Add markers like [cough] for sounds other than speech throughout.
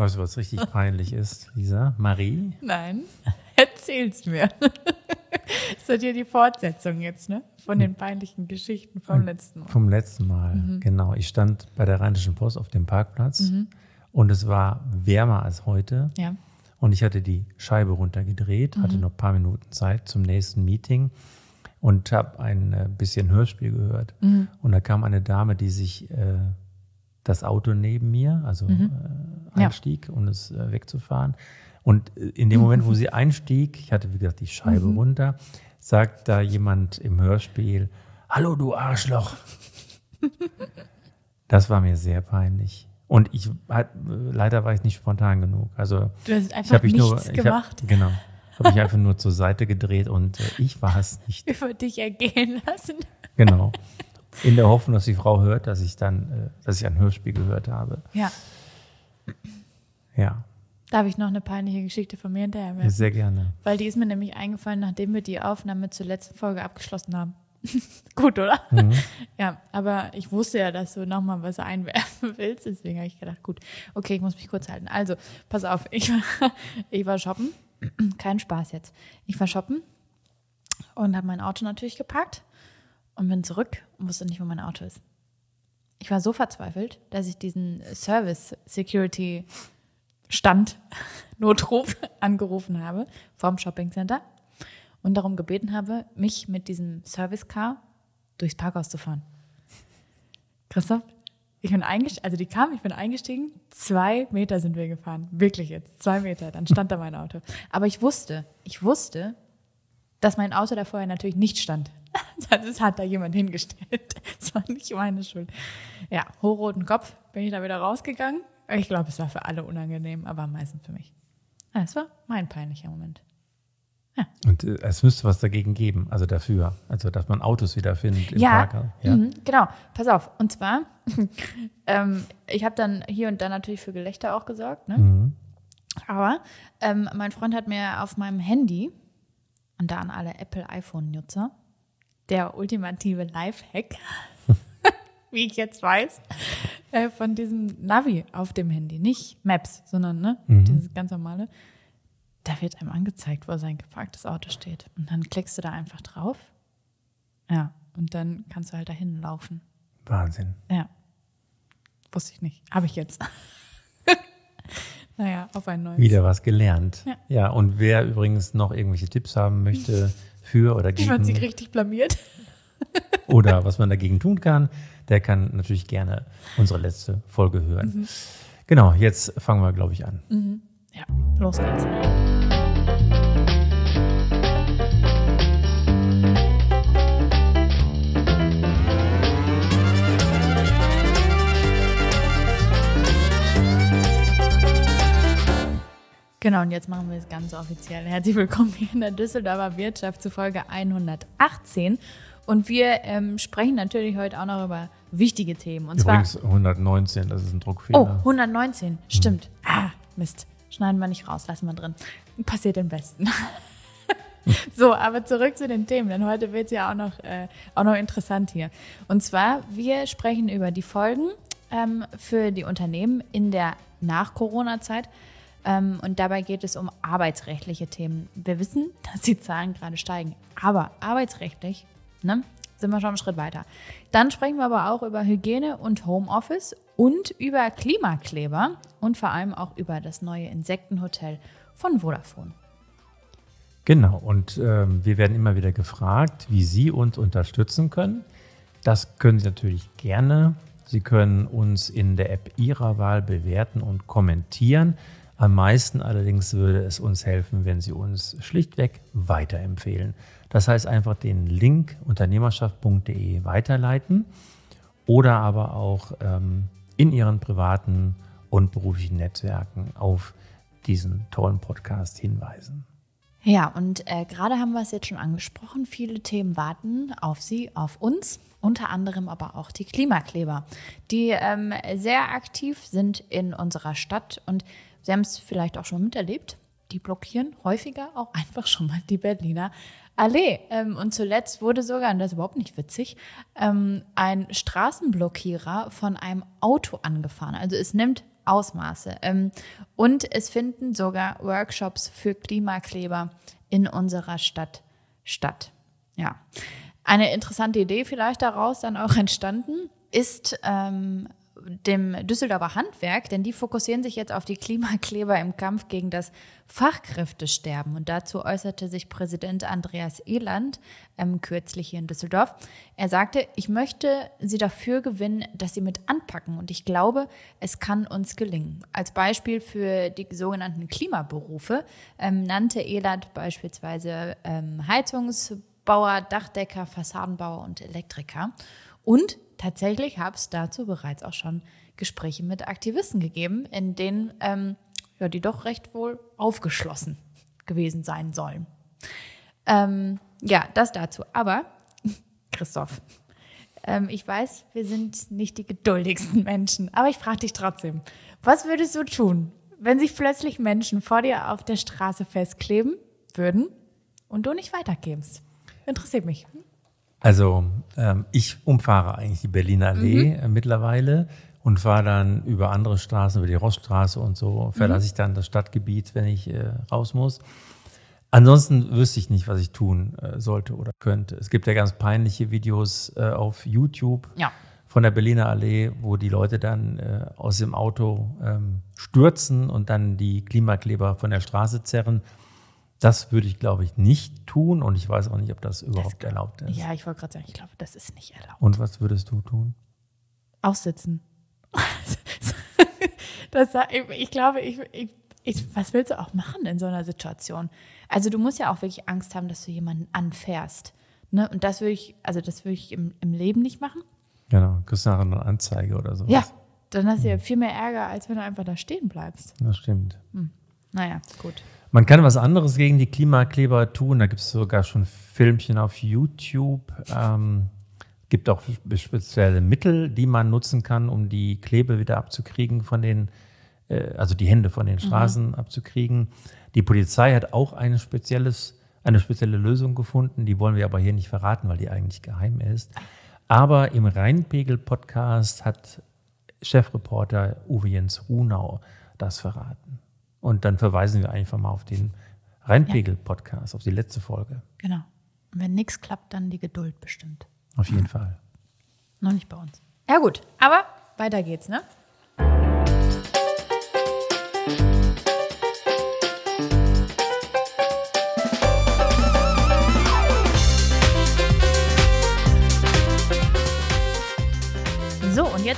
Weißt du, was richtig peinlich ist, Lisa? Marie? Nein, [laughs] erzähl's mir. Das ist ja die Fortsetzung jetzt, ne? Von den peinlichen Geschichten vom letzten Mal. Vom letzten Mal, Mhm. genau. Ich stand bei der Rheinischen Post auf dem Parkplatz und es war wärmer als heute. Ja. Und ich hatte die Scheibe runtergedreht, hatte Mhm. noch ein paar Minuten Zeit zum nächsten Meeting und habe ein äh, bisschen Hörspiel gehört. Mhm. Und da kam eine Dame, die sich äh, das Auto neben mir, also äh, Mhm. Ja. einstieg, um es äh, wegzufahren. Und äh, in dem Moment, wo sie [laughs] einstieg, ich hatte wie gesagt die Scheibe Mhm. runter, sagt da jemand im Hörspiel, Hallo du Arschloch. [laughs] das war mir sehr peinlich. Und ich leider war ich nicht spontan genug. Also Du hast ich einfach habe mich nichts nur ich gemacht, Hab, genau. Habe mich einfach [laughs] nur zur Seite gedreht und äh, ich war es nicht. über dich ergehen lassen. Genau. In der Hoffnung, dass die Frau hört, dass ich dann, äh, dass ich ein Hörspiel gehört habe. Ja. Ja, Darf ich noch eine peinliche Geschichte von mir hinterher werfen? sehr gerne. Weil die ist mir nämlich eingefallen, nachdem wir die Aufnahme zur letzten Folge abgeschlossen haben. [laughs] Gut, oder? Mhm. Ja, aber ich wusste ja, dass du nochmal was einwerfen [laughs] willst. Deswegen habe ich gedacht, gut, okay, ich muss mich kurz halten. Also, pass auf, ich war, [laughs] ich war shoppen. [clears throat] Kein Spaß jetzt. Ich war shoppen und habe mein Auto natürlich geparkt und bin zurück und wusste nicht, wo mein Auto ist. Ich war so verzweifelt, dass ich diesen Service Security Stand [laughs] Notruf [laughs] angerufen habe vom Shopping Center und darum gebeten habe, mich mit diesem Service Car durchs Parkhaus zu fahren. Christoph, ich bin eingestiegen, also die kam, ich bin eingestiegen, zwei Meter sind wir gefahren, wirklich jetzt, zwei Meter, dann stand da mein Auto. Aber ich wusste, ich wusste, dass mein Auto da vorher natürlich nicht stand. [laughs] Das hat da jemand hingestellt. [laughs] Das war nicht meine Schuld. Ja, hochroten Kopf bin ich da wieder rausgegangen. Ich glaube, es war für alle unangenehm, aber am meisten für mich. Ja, es war mein peinlicher Moment. Und äh, es müsste was dagegen geben, also dafür. Also, dass man Autos wiederfindet im Ja, Parkhaus. Ja. Mhm, genau. Pass auf. Und zwar, [laughs] ähm, ich habe dann hier und da natürlich für Gelächter auch gesorgt. Ne? Mhm. Aber ähm, mein Freund hat mir auf meinem Handy, und da an alle Apple-iPhone-Nutzer, der ultimative Lifehack, [laughs] wie ich jetzt weiß, äh, von diesem Navi auf dem Handy. Nicht Maps, sondern ne, dieses ganz normale. Da wird einem angezeigt, wo sein geparktes Auto steht. Und dann klickst du da einfach drauf. Ja, und dann kannst du halt dahin laufen. Wahnsinn. Ja. Wusste ich nicht. Habe ich jetzt. [laughs] naja, auf ein neues. Wieder was gelernt. Ja. Ja. und wer übrigens noch irgendwelche Tipps haben möchte für oder Ich fand sie gegen richtig blamiert. [laughs] oder was man dagegen tun kann, der kann natürlich gerne unsere letzte Folge hören. Mhm. Genau, jetzt fangen wir, glaube ich, an. Ja, los geht's. Genau, und jetzt machen wir es ganz offiziell. Herzlich willkommen hier in der Düsseldorfer Wirtschaft zu Folge 118. Und wir ähm, sprechen natürlich heute auch noch über wichtige Themen. Und zwar Übrigens 119, das ist ein Druckfehler. Oh, 119, stimmt. Ah, Mist. Schneiden wir nicht raus, lassen wir drin. Passiert am besten. [laughs] so, aber zurück zu den Themen, denn heute wird es ja auch noch, äh, auch noch interessant hier. Und zwar, wir sprechen über die Folgen ähm, für die Unternehmen in der Nach-Corona-Zeit. Ähm, und dabei geht es um arbeitsrechtliche Themen. Wir wissen, [laughs] dass die Zahlen gerade steigen, aber arbeitsrechtlich ne, sind wir schon einen Schritt weiter. Dann sprechen wir aber auch über Hygiene und Homeoffice und über Klimakleber und vor allem auch über das neue Insektenhotel von Vodafone. Genau, und ähm, wir werden immer wieder gefragt, wie Sie uns unterstützen können. Das können Sie natürlich gerne. Sie können uns in der App Ihrer Wahl bewerten und kommentieren. Am meisten allerdings würde es uns helfen, wenn Sie uns schlichtweg weiterempfehlen. Das heißt einfach den Link unternehmerschaft.de weiterleiten oder aber auch ähm, in Ihren privaten und beruflichen Netzwerken auf diesen tollen Podcast hinweisen. Ja, und äh, gerade haben wir es jetzt schon angesprochen. Viele Themen warten auf Sie, auf uns. Unter anderem aber auch die Klimakleber, die ähm, sehr aktiv sind in unserer Stadt. Und Sie haben es vielleicht auch schon miterlebt. Die blockieren häufiger auch [laughs] einfach schon mal die Berliner Allee. Ähm, und zuletzt wurde sogar, und das ist überhaupt nicht witzig, ähm, ein Straßenblockierer von einem Auto angefahren. Also es nimmt Ausmaße. Ähm, und es finden sogar Workshops für Klimakleber in unserer Stadt statt. Ja. Eine interessante Idee vielleicht daraus dann auch entstanden ist ähm, dem Düsseldorfer Handwerk, denn die fokussieren sich jetzt auf die Klimakleber im Kampf gegen das Fachkräftesterben. Und dazu äußerte sich Präsident Andreas Eland ähm, kürzlich hier in Düsseldorf. Er sagte, ich möchte Sie dafür gewinnen, dass Sie mit anpacken. Und ich glaube, es kann uns gelingen. Als Beispiel für die sogenannten Klimaberufe ähm, nannte Eland beispielsweise ähm, Heizungsbauer, Dachdecker, Fassadenbauer und Elektriker. Und tatsächlich habe es dazu bereits auch schon Gespräche mit Aktivisten gegeben, in denen ähm, ja, die doch recht wohl aufgeschlossen gewesen sein sollen. Ähm, ja, das dazu. Aber, [laughs] Christoph, ähm, ich weiß, wir sind nicht die geduldigsten Menschen, aber ich frage dich trotzdem, was würdest du tun, wenn sich plötzlich Menschen vor dir auf der Straße festkleben würden und du nicht weiterkämst? Interessiert mich. Also ähm, ich umfahre eigentlich die Berliner Allee mhm. äh, mittlerweile und fahre dann über andere Straßen, über die Roststraße und so, verlasse mhm. ich dann das Stadtgebiet, wenn ich äh, raus muss. Ansonsten wüsste ich nicht, was ich tun äh, sollte oder könnte. Es gibt ja ganz peinliche Videos äh, auf YouTube ja. von der Berliner Allee, wo die Leute dann äh, aus dem Auto ähm, stürzen und dann die Klimakleber von der Straße zerren. Das würde ich, glaube ich, nicht tun und ich weiß auch nicht, ob das überhaupt das, erlaubt ist. Ja, ich wollte gerade sagen, ich glaube, das ist nicht erlaubt. Und was würdest du tun? Aussitzen. [laughs] das, ich glaube, ich, ich, ich, was willst du auch machen in so einer Situation? Also du musst ja auch wirklich Angst haben, dass du jemanden anfährst. Ne? Und das würde ich, also das würde ich im, im Leben nicht machen. Genau, kriegst nachher eine Anzeige oder so. Ja, dann hast du ja hm. viel mehr Ärger, als wenn du einfach da stehen bleibst. Das stimmt. Hm. Naja, gut. Man kann was anderes gegen die Klimakleber tun. Da gibt es sogar schon Filmchen auf YouTube. Ähm, gibt auch spezielle Mittel, die man nutzen kann, um die Klebe wieder abzukriegen von den, äh, also die Hände von den mhm. Straßen mhm. abzukriegen. Die Polizei hat auch ein spezielles, eine spezielle Lösung gefunden. Die wollen wir aber hier nicht verraten, weil die eigentlich geheim ist. Aber im Rheinpegel-Podcast hat Chefreporter Uwe Jens Runau das verraten. Und dann verweisen wir einfach mal auf den Rheinpegel-Podcast, auf die letzte Folge. Genau. Und wenn nichts klappt, dann die Geduld bestimmt. Auf jeden Fall. Noch nicht bei uns. Ja, gut. Aber weiter geht's, ne?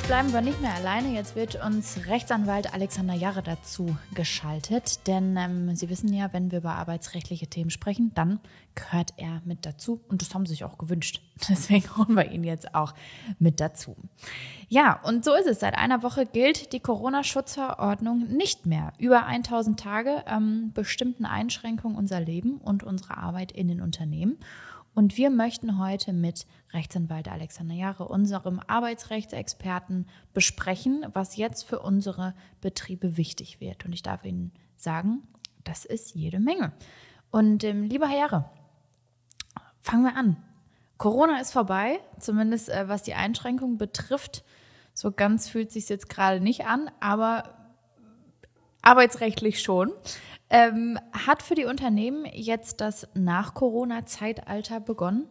Jetzt bleiben wir nicht mehr alleine. Jetzt wird uns Rechtsanwalt Alexander Jarre dazu geschaltet. Denn ähm, Sie wissen ja, wenn wir über arbeitsrechtliche Themen sprechen, dann gehört er mit dazu. Und das haben Sie sich auch gewünscht. [laughs] Deswegen holen wir ihn jetzt auch mit dazu. Ja, und so ist es. Seit einer Woche gilt die Corona-Schutzverordnung nicht mehr. Über 1000 Tage ähm, bestimmten Einschränkungen unser Leben und unsere Arbeit in den Unternehmen. Und wir möchten heute mit Rechtsanwalt Alexander Jahre, unserem Arbeitsrechtsexperten, besprechen, was jetzt für unsere Betriebe wichtig wird. Und ich darf Ihnen sagen, das ist jede Menge. Und ähm, lieber Herr Jahre, fangen wir an. Corona ist vorbei, zumindest äh, was die Einschränkungen betrifft. So ganz fühlt sich jetzt gerade nicht an, aber arbeitsrechtlich schon. Ähm, hat für die Unternehmen jetzt das Nach-Corona-Zeitalter begonnen?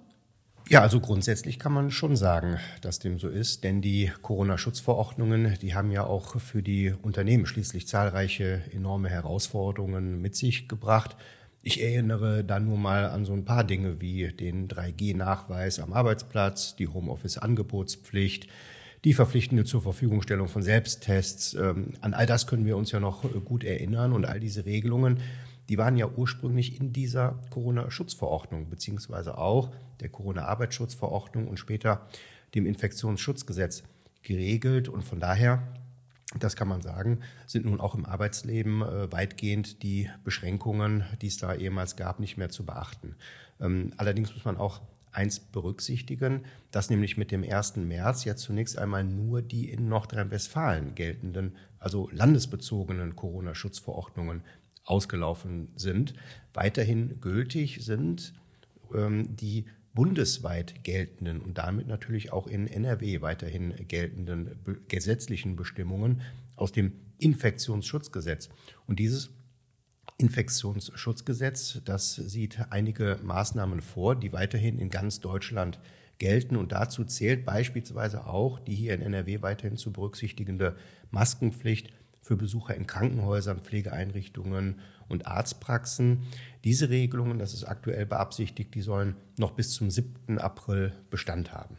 Ja, also grundsätzlich kann man schon sagen, dass dem so ist, denn die Corona-Schutzverordnungen, die haben ja auch für die Unternehmen schließlich zahlreiche enorme Herausforderungen mit sich gebracht. Ich erinnere da nur mal an so ein paar Dinge wie den 3G-Nachweis am Arbeitsplatz, die Homeoffice-Angebotspflicht, die verpflichtende zur Verfügungstellung von Selbsttests. Ähm, an all das können wir uns ja noch äh, gut erinnern und all diese Regelungen, die waren ja ursprünglich in dieser Corona-Schutzverordnung beziehungsweise auch der Corona-Arbeitsschutzverordnung und später dem Infektionsschutzgesetz geregelt und von daher das kann man sagen, sind nun auch im Arbeitsleben äh, weitgehend die Beschränkungen, die es da ehemals gab, nicht mehr zu beachten. Ähm, allerdings muss man auch eins berücksichtigen, dass nämlich mit dem 1. März ja zunächst einmal nur die in Nordrhein-Westfalen geltenden, also landesbezogenen Corona-Schutzverordnungen ausgelaufen sind. Weiterhin gültig sind ähm, die bundesweit geltenden und damit natürlich auch in NRW weiterhin geltenden gesetzlichen Bestimmungen aus dem Infektionsschutzgesetz. Und dieses Infektionsschutzgesetz, das sieht einige Maßnahmen vor, die weiterhin in ganz Deutschland gelten. Und dazu zählt beispielsweise auch die hier in NRW weiterhin zu berücksichtigende Maskenpflicht für Besucher in Krankenhäusern, Pflegeeinrichtungen und Arztpraxen. Diese Regelungen, das ist aktuell beabsichtigt, die sollen noch bis zum 7. April Bestand haben.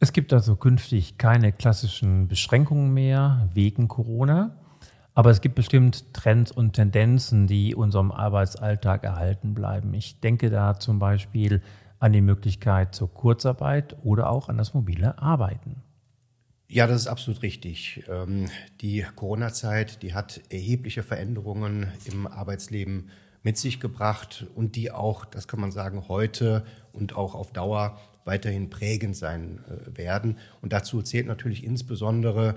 Es gibt also künftig keine klassischen Beschränkungen mehr wegen Corona. Aber es gibt bestimmt Trends und Tendenzen, die unserem Arbeitsalltag erhalten bleiben. Ich denke da zum Beispiel an die Möglichkeit zur Kurzarbeit oder auch an das mobile Arbeiten. Ja, das ist absolut richtig. Ähm, die Corona-Zeit, die hat erhebliche Veränderungen im Arbeitsleben mit sich gebracht und die auch, das kann man sagen, heute und auch auf Dauer weiterhin prägend sein äh, werden. Und dazu zählt natürlich insbesondere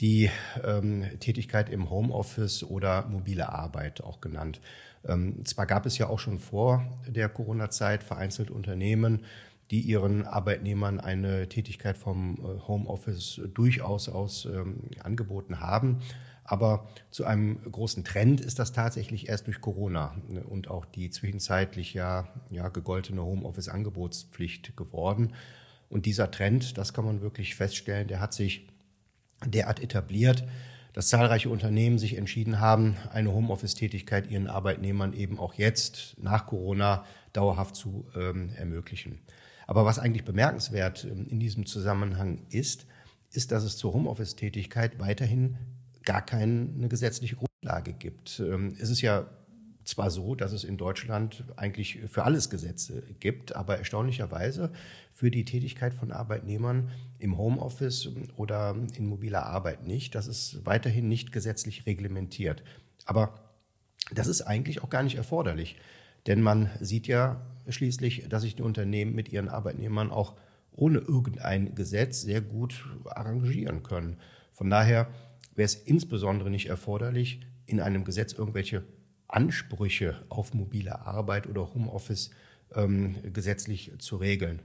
die ähm, Tätigkeit im Homeoffice oder mobile Arbeit auch genannt. Ähm, zwar gab es ja auch schon vor der Corona-Zeit vereinzelt Unternehmen, die ihren Arbeitnehmern eine Tätigkeit vom äh, Homeoffice durchaus aus ähm, angeboten haben. Aber zu einem großen Trend ist das tatsächlich erst durch Corona ne, und auch die zwischenzeitlich ja, ja gegoltene Homeoffice-Angebotspflicht geworden. Und dieser Trend, das kann man wirklich feststellen, der hat sich derart etabliert, dass zahlreiche Unternehmen sich entschieden haben, eine Homeoffice-Tätigkeit ihren Arbeitnehmern eben auch jetzt nach Corona dauerhaft zu ähm, ermöglichen. Aber was eigentlich bemerkenswert ähm, in diesem Zusammenhang ist, ist, dass es zur Homeoffice-Tätigkeit weiterhin gar keine gesetzliche Grundlage gibt. Ähm, es ist ja zwar so, dass es in Deutschland eigentlich für alles Gesetze gibt, aber erstaunlicherweise für die Tätigkeit von Arbeitnehmern im Homeoffice oder in mobiler Arbeit nicht. Das ist weiterhin nicht gesetzlich reglementiert. Aber das ist eigentlich auch gar nicht erforderlich, denn man sieht ja schließlich, dass sich die Unternehmen mit ihren Arbeitnehmern auch ohne irgendein Gesetz sehr gut arrangieren können. Von daher wäre es insbesondere nicht erforderlich, in einem Gesetz irgendwelche Ansprüche auf mobile Arbeit oder Homeoffice ähm, gesetzlich zu regeln.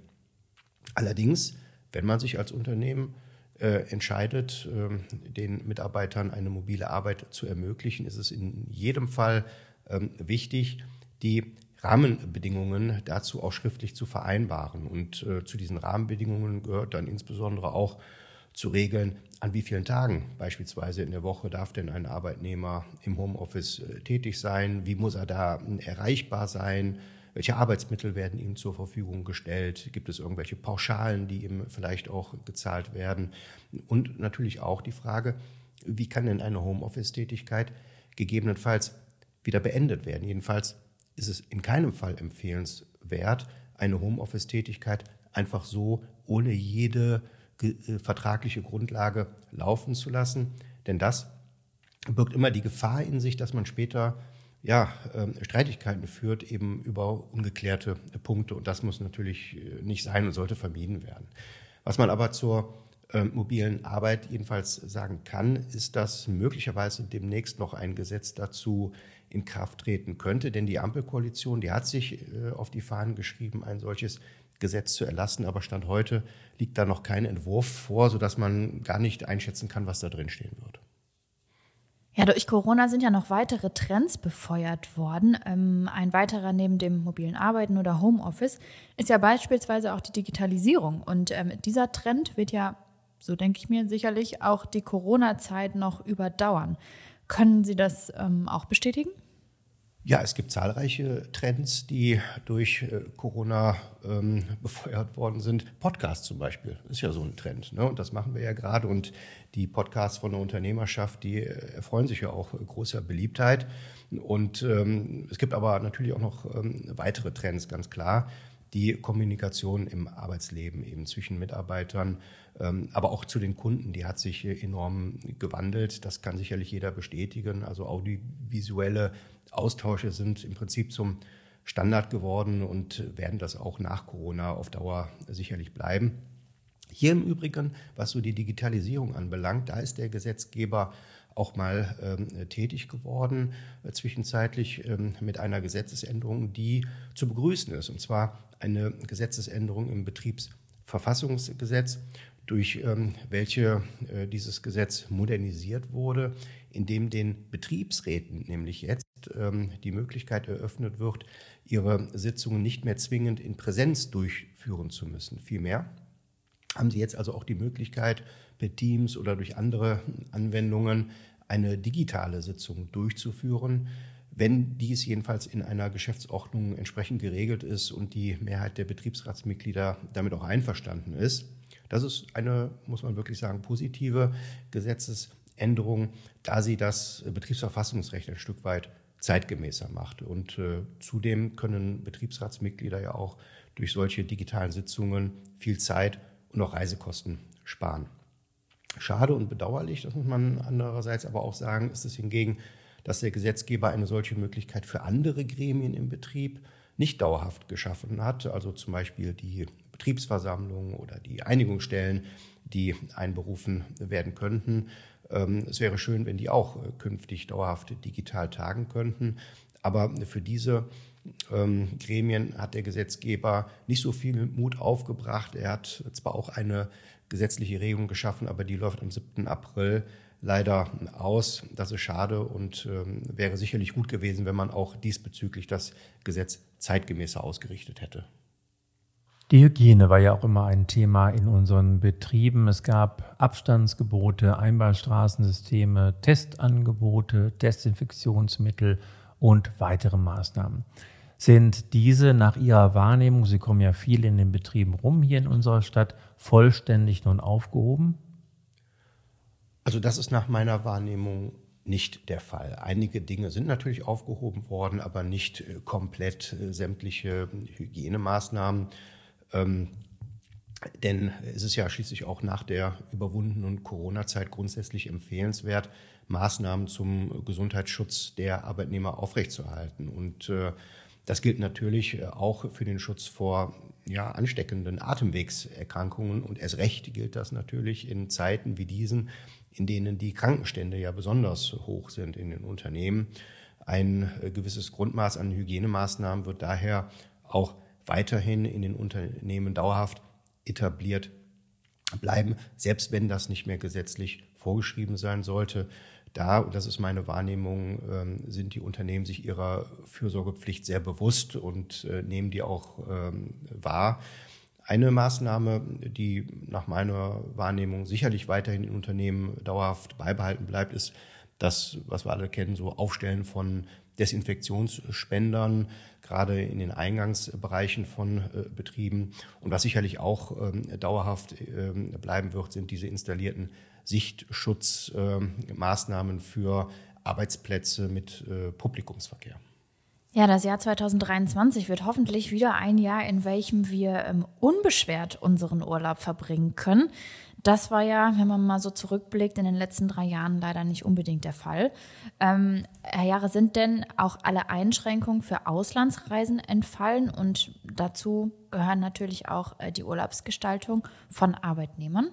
Allerdings, wenn man sich als Unternehmen äh, entscheidet, äh, den Mitarbeitern eine mobile Arbeit zu ermöglichen, ist es in jedem Fall ähm, wichtig, die Rahmenbedingungen dazu auch schriftlich zu vereinbaren. Und äh, zu diesen Rahmenbedingungen gehört dann insbesondere auch zu regeln, an wie vielen Tagen beispielsweise in der Woche darf denn ein Arbeitnehmer im Homeoffice äh, tätig sein, wie muss er da äh, erreichbar sein, welche Arbeitsmittel werden ihm zur Verfügung gestellt, gibt es irgendwelche Pauschalen, die ihm vielleicht auch gezahlt werden? Und natürlich auch die Frage, wie kann denn eine Homeoffice-Tätigkeit gegebenenfalls wieder beendet werden. Jedenfalls ist es in keinem Fall empfehlenswert, eine Homeoffice-Tätigkeit einfach so ohne jede vertragliche Grundlage laufen zu lassen. Denn das birgt immer die Gefahr in sich, dass man später ja, ähm, Streitigkeiten führt, eben über ungeklärte Punkte. Und das muss natürlich äh, nicht sein und sollte vermieden werden. Was man aber zur äh, mobilen Arbeit jedenfalls sagen kann, ist, dass möglicherweise demnächst noch ein Gesetz dazu in Kraft treten könnte. Denn die Ampelkoalition, die hat sich äh, auf die Fahnen geschrieben, ein solches Gesetz zu erlassen, aber Stand heute liegt da noch kein Entwurf vor, sodass man gar nicht einschätzen kann, was da drin stehen wird. Ja, durch Corona sind ja noch weitere Trends befeuert worden. Ähm, ein weiterer neben dem mobilen Arbeiten oder Homeoffice ist ja beispielsweise auch die Digitalisierung. Und ähm, dieser Trend wird ja, so denke ich mir, sicherlich auch die Corona-Zeit noch überdauern. Können Sie das ähm, auch bestätigen? Ja, es gibt zahlreiche Trends, die durch äh, Corona ähm, [laughs] befeuert worden sind. Podcasts zum Beispiel ist ja so ein Trend. Ne? Und das machen wir ja gerade. Und die Podcasts von der Unternehmerschaft, die äh, erfreuen sich ja auch großer Beliebtheit. Und ähm, es gibt aber natürlich auch noch ähm, weitere Trends, ganz klar. Die Kommunikation im Arbeitsleben eben zwischen Mitarbeitern, ähm, aber auch zu den Kunden, die hat sich enorm gewandelt. Das kann sicherlich jeder bestätigen. Also audiovisuelle Austausche sind im Prinzip zum Standard geworden und werden das auch nach Corona auf Dauer sicherlich bleiben. Hier im Übrigen, was so die Digitalisierung anbelangt, da ist der Gesetzgeber auch mal ähm, tätig geworden, äh, zwischenzeitlich ähm, mit einer Gesetzesänderung, die zu begrüßen ist. Und zwar eine Gesetzesänderung im Betriebsverfassungsgesetz, durch ähm, welche äh, dieses Gesetz modernisiert wurde, indem den Betriebsräten nämlich jetzt ähm, die Möglichkeit eröffnet wird, ihre Sitzungen nicht mehr zwingend in Präsenz durchführen zu müssen. Vielmehr haben sie jetzt also auch die Möglichkeit, per Teams oder durch andere Anwendungen eine digitale Sitzung durchzuführen, wenn dies jedenfalls in einer Geschäftsordnung entsprechend geregelt ist und die Mehrheit der Betriebsratsmitglieder damit auch einverstanden ist. Das ist eine, muss man wirklich sagen, positive Gesetzesänderung, da sie das Betriebsverfassungsrecht ein Stück weit zeitgemäßer macht. Und äh, zudem können Betriebsratsmitglieder ja auch durch solche digitalen Sitzungen viel Zeit und auch Reisekosten sparen. Schade und bedauerlich, das muss man andererseits aber auch sagen, ist es hingegen, dass der Gesetzgeber eine solche Möglichkeit für andere Gremien im Betrieb nicht dauerhaft geschaffen hat, also zum Beispiel die Betriebsversammlungen oder die Einigungsstellen, die einberufen werden könnten. Ähm, es wäre schön, wenn die auch äh, künftig dauerhaft digital tagen könnten. Aber für diese ähm, Gremien hat der Gesetzgeber nicht so viel Mut aufgebracht. Er hat zwar auch eine gesetzliche Regelung geschaffen, aber die läuft am 7. April leider aus. Das ist schade und ähm, wäre sicherlich gut gewesen, wenn man auch diesbezüglich das Gesetz zeitgemäßer ausgerichtet hätte. Die Hygiene war ja auch immer ein Thema in unseren Betrieben. Es gab Abstandsgebote, Einbahnstraßensysteme, Testangebote, Desinfektionsmittel und weitere Maßnahmen. Sind diese nach Ihrer Wahrnehmung, Sie kommen ja viel in den Betrieben rum hier in unserer Stadt, vollständig nun aufgehoben? Also das ist nach meiner Wahrnehmung nicht der Fall. Einige Dinge sind natürlich aufgehoben worden, aber nicht äh, komplett äh, sämtliche Hygienemaßnahmen. Ähm, denn es ist ja schließlich auch nach der überwundenen Corona-Zeit grundsätzlich empfehlenswert, Maßnahmen zum Gesundheitsschutz der Arbeitnehmer aufrechtzuerhalten. Und äh, das gilt natürlich äh, auch für den Schutz vor ja, ansteckenden Atemwegserkrankungen. Und erst recht gilt das natürlich in Zeiten wie diesen, in denen die Krankenstände ja besonders hoch sind in den Unternehmen. Ein äh, gewisses Grundmaß an Hygienemaßnahmen wird daher auch weiterhin in den Unternehmen dauerhaft etabliert bleiben, selbst wenn das nicht mehr gesetzlich vorgeschrieben sein sollte. Da, und das ist meine Wahrnehmung, ähm, sind die Unternehmen sich ihrer Fürsorgepflicht sehr bewusst und äh, nehmen die auch ähm, wahr. Eine Maßnahme, die nach meiner Wahrnehmung sicherlich weiterhin in Unternehmen dauerhaft beibehalten bleibt, ist das, was wir alle kennen, so Aufstellen von Desinfektionsspendern, gerade in den Eingangsbereichen von äh, Betrieben. Und was sicherlich auch ähm, dauerhaft bleiben wird, sind diese installierten Sichtschutzmaßnahmen für Arbeitsplätze mit äh, Publikumsverkehr. Ja, das Jahr 2023 wird hoffentlich wieder ein Jahr, in welchem wir ähm, unbeschwert unseren Urlaub verbringen können. Das war ja, wenn man mal so zurückblickt, in den letzten drei Jahren leider nicht unbedingt der Fall. Ähm, Herr Jahre, sind denn auch alle Einschränkungen für Auslandsreisen entfallen? Und dazu gehören natürlich auch äh, die Urlaubsgestaltung von Arbeitnehmern?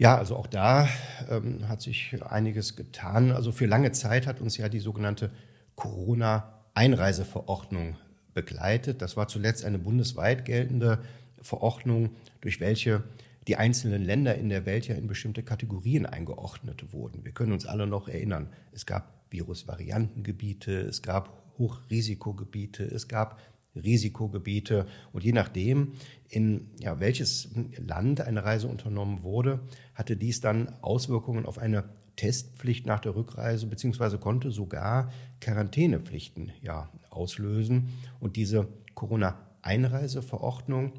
Ja, also auch da ähm, hat sich einiges getan. Also für lange Zeit hat uns ja die sogenannte Corona- Einreiseverordnung begleitet. Das war zuletzt eine bundesweit geltende Verordnung, durch welche die einzelnen Länder in der Welt ja in bestimmte Kategorien eingeordnet wurden. Wir können uns alle noch erinnern, es gab Virusvariantengebiete, es gab Hochrisikogebiete, es gab Risikogebiete und je nachdem, in ja, welches Land eine Reise unternommen wurde, hatte dies dann Auswirkungen auf eine Testpflicht nach der Rückreise, beziehungsweise konnte sogar Quarantänepflichten ja auslösen. Und diese Corona-Einreiseverordnung,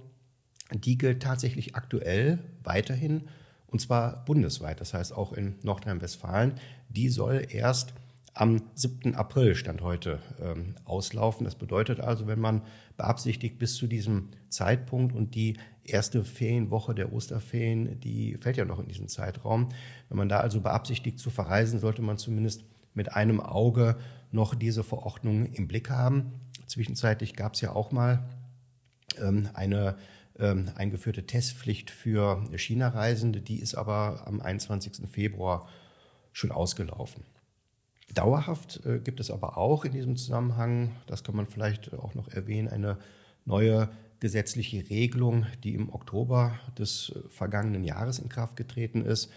die gilt tatsächlich aktuell weiterhin und zwar bundesweit, das heißt auch in Nordrhein-Westfalen. Die soll erst am 7. April, Stand heute, ähm, auslaufen. Das bedeutet also, wenn man beabsichtigt bis zu diesem Zeitpunkt und die erste Ferienwoche der Osterferien, die fällt ja noch in diesen Zeitraum. Wenn man da also beabsichtigt zu verreisen, sollte man zumindest mit einem Auge noch diese Verordnung im Blick haben. Zwischenzeitlich gab es ja auch mal ähm, eine ähm, eingeführte Testpflicht für China-Reisende, die ist aber am 21. Februar schon ausgelaufen. Dauerhaft äh, gibt es aber auch in diesem Zusammenhang, das kann man vielleicht auch noch erwähnen, eine neue gesetzliche Regelung, die im Oktober des vergangenen Jahres in Kraft getreten ist.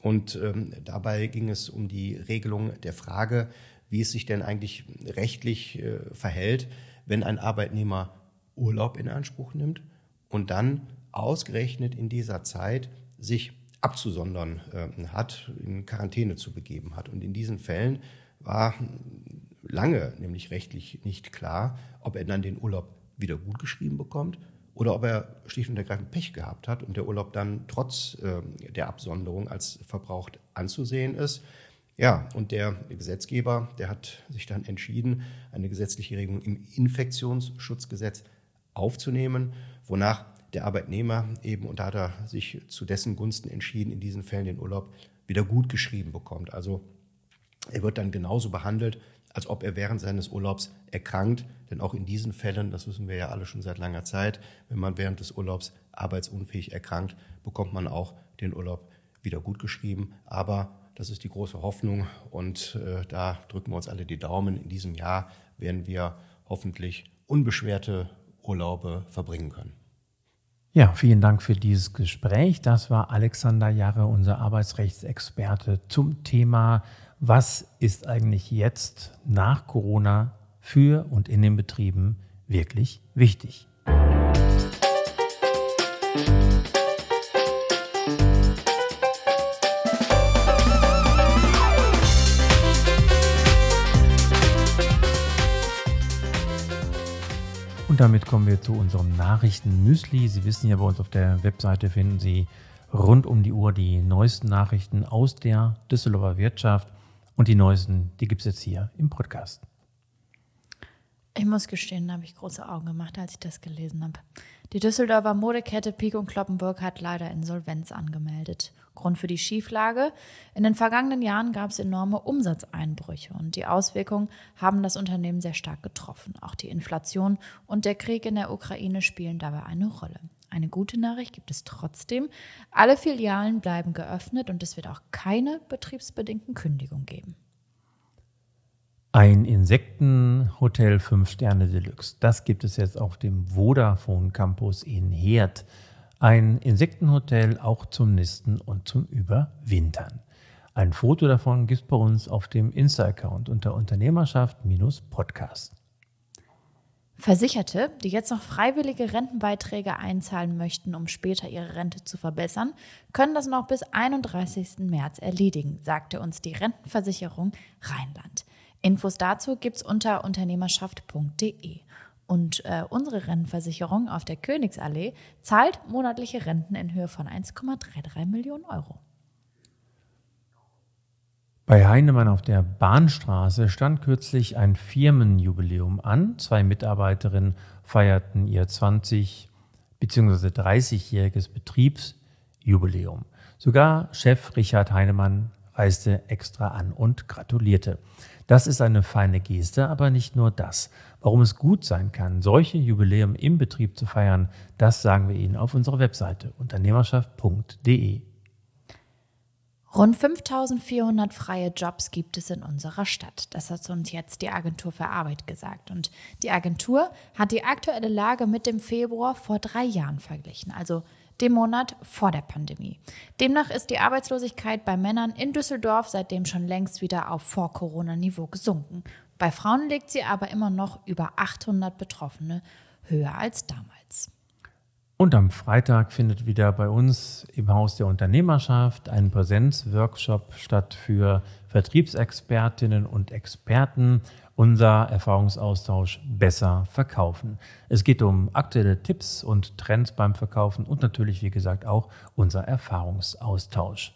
Und ähm, dabei ging es um die Regelung der Frage, wie es sich denn eigentlich rechtlich äh, verhält, wenn ein Arbeitnehmer Urlaub in Anspruch nimmt und dann ausgerechnet in dieser Zeit sich abzusondern äh, hat, in Quarantäne zu begeben hat. Und in diesen Fällen war lange nämlich rechtlich nicht klar, ob er dann den Urlaub wieder gutgeschrieben bekommt oder ob er schlicht und ergreifend Pech gehabt hat und der Urlaub dann trotz äh, der Absonderung als verbraucht anzusehen ist. Ja, und der Gesetzgeber, der hat sich dann entschieden, eine gesetzliche Regelung im Infektionsschutzgesetz aufzunehmen, wonach der Arbeitnehmer eben, und da hat er sich zu dessen Gunsten entschieden, in diesen Fällen den Urlaub wieder gut geschrieben bekommt. Also er wird dann genauso behandelt, als ob er während seines Urlaubs erkrankt. Denn auch in diesen Fällen, das wissen wir ja alle schon seit langer Zeit, wenn man während des Urlaubs arbeitsunfähig erkrankt, bekommt man auch den Urlaub wieder gut geschrieben. Aber das ist die große Hoffnung und äh, da drücken wir uns alle die Daumen. In diesem Jahr werden wir hoffentlich unbeschwerte Urlaube verbringen können. Ja, vielen Dank für dieses Gespräch. Das war Alexander Jarre, unser Arbeitsrechtsexperte zum Thema, was ist eigentlich jetzt nach Corona für und in den Betrieben wirklich wichtig. Damit kommen wir zu unserem Nachrichten-Müsli. Sie wissen ja, bei uns auf der Webseite finden Sie rund um die Uhr die neuesten Nachrichten aus der Düsseldorfer Wirtschaft. Und die neuesten, die gibt es jetzt hier im Podcast. Ich muss gestehen, da habe ich große Augen gemacht, als ich das gelesen habe. Die Düsseldorfer Modekette Pik und Kloppenburg hat leider Insolvenz angemeldet. Grund für die Schieflage? In den vergangenen Jahren gab es enorme Umsatzeinbrüche und die Auswirkungen haben das Unternehmen sehr stark getroffen. Auch die Inflation und der Krieg in der Ukraine spielen dabei eine Rolle. Eine gute Nachricht gibt es trotzdem. Alle Filialen bleiben geöffnet und es wird auch keine betriebsbedingten Kündigungen geben. Ein Insektenhotel 5 Sterne Deluxe. Das gibt es jetzt auf dem Vodafone Campus in Herd. Ein Insektenhotel auch zum Nisten und zum Überwintern. Ein Foto davon gibt es bei uns auf dem Insta-Account unter Unternehmerschaft-Podcast. Versicherte, die jetzt noch freiwillige Rentenbeiträge einzahlen möchten, um später ihre Rente zu verbessern, können das noch bis 31. März erledigen, sagte uns die Rentenversicherung Rheinland. Infos dazu gibt es unter unternehmerschaft.de. Und äh, unsere Rentenversicherung auf der Königsallee zahlt monatliche Renten in Höhe von 1,33 Millionen Euro. Bei Heinemann auf der Bahnstraße stand kürzlich ein Firmenjubiläum an. Zwei Mitarbeiterinnen feierten ihr 20 bzw. 30-jähriges Betriebsjubiläum. Sogar Chef Richard Heinemann reiste extra an und gratulierte. Das ist eine feine Geste, aber nicht nur das. Warum es gut sein kann, solche Jubiläum im Betrieb zu feiern, das sagen wir Ihnen auf unserer Webseite unternehmerschaft.de. Rund 5400 freie Jobs gibt es in unserer Stadt. Das hat uns jetzt die Agentur für Arbeit gesagt. Und die Agentur hat die aktuelle Lage mit dem Februar vor drei Jahren verglichen, also dem Monat vor der Pandemie. Demnach ist die Arbeitslosigkeit bei Männern in Düsseldorf seitdem schon längst wieder auf Vor-Corona-Niveau gesunken. Bei Frauen liegt sie aber immer noch über 800 Betroffene höher als damals. Und am Freitag findet wieder bei uns im Haus der Unternehmerschaft ein Präsenzworkshop statt für Vertriebsexpertinnen und Experten unser Erfahrungsaustausch besser verkaufen. Es geht um aktuelle Tipps und Trends beim Verkaufen und natürlich, wie gesagt, auch unser Erfahrungsaustausch.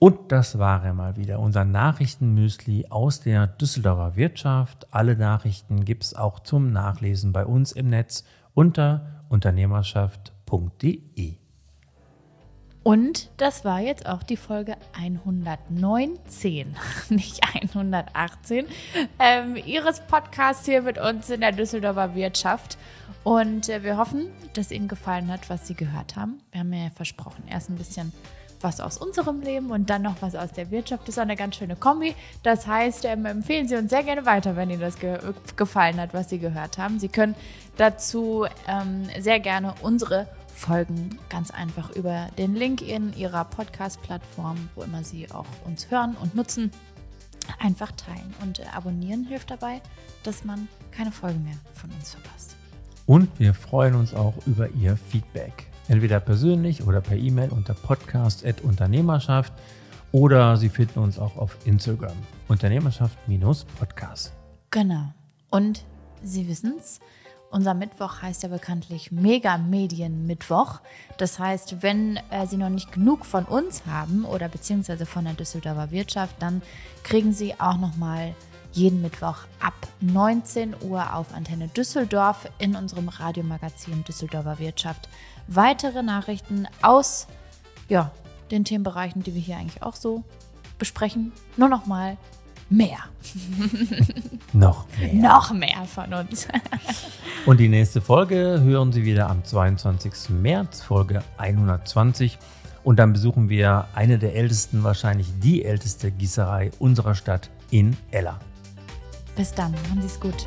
Und das war er mal wieder, unser Nachrichtenmüsli aus der Düsseldorfer Wirtschaft. Alle Nachrichten gibt es auch zum Nachlesen bei uns im Netz unter unternehmerschaft.de. Und das war jetzt auch die Folge 119, [laughs] nicht 118, ähm, Ihres Podcasts hier mit uns in der Düsseldorfer Wirtschaft. Und äh, wir hoffen, dass Ihnen gefallen hat, was Sie gehört haben. Wir haben ja versprochen, erst ein bisschen was aus unserem Leben und dann noch was aus der Wirtschaft. Das ist eine ganz schöne Kombi. Das heißt, ähm, empfehlen Sie uns sehr gerne weiter, wenn Ihnen das ge gefallen hat, was Sie gehört haben. Sie können dazu ähm, sehr gerne unsere Folgen ganz einfach über den Link in Ihrer Podcast-Plattform, wo immer Sie auch uns hören und nutzen, einfach teilen. Und äh, abonnieren hilft dabei, dass man keine Folgen mehr von uns verpasst. Und wir freuen uns auch über Ihr Feedback. Entweder persönlich oder per E-Mail unter podcast.unternehmerschaft oder Sie finden uns auch auf Instagram. Unternehmerschaft-Podcast. Genau. Und Sie wissen es, unser Mittwoch heißt ja bekanntlich Mega-Medien-Mittwoch. Das heißt, wenn äh, Sie noch nicht genug von uns haben oder beziehungsweise von der Düsseldorfer Wirtschaft, dann kriegen Sie auch noch mal jeden Mittwoch ab 19 Uhr auf Antenne Düsseldorf in unserem Radiomagazin Düsseldorfer Wirtschaft weitere Nachrichten aus ja, den Themenbereichen, die wir hier eigentlich auch so besprechen. Nur noch mal mehr. [laughs] noch mehr. Noch mehr von uns. [laughs] Und die nächste Folge hören Sie wieder am 22. März, Folge 120. Und dann besuchen wir eine der ältesten, wahrscheinlich die älteste Gießerei unserer Stadt in Ella. Bis dann, machen Sie es gut.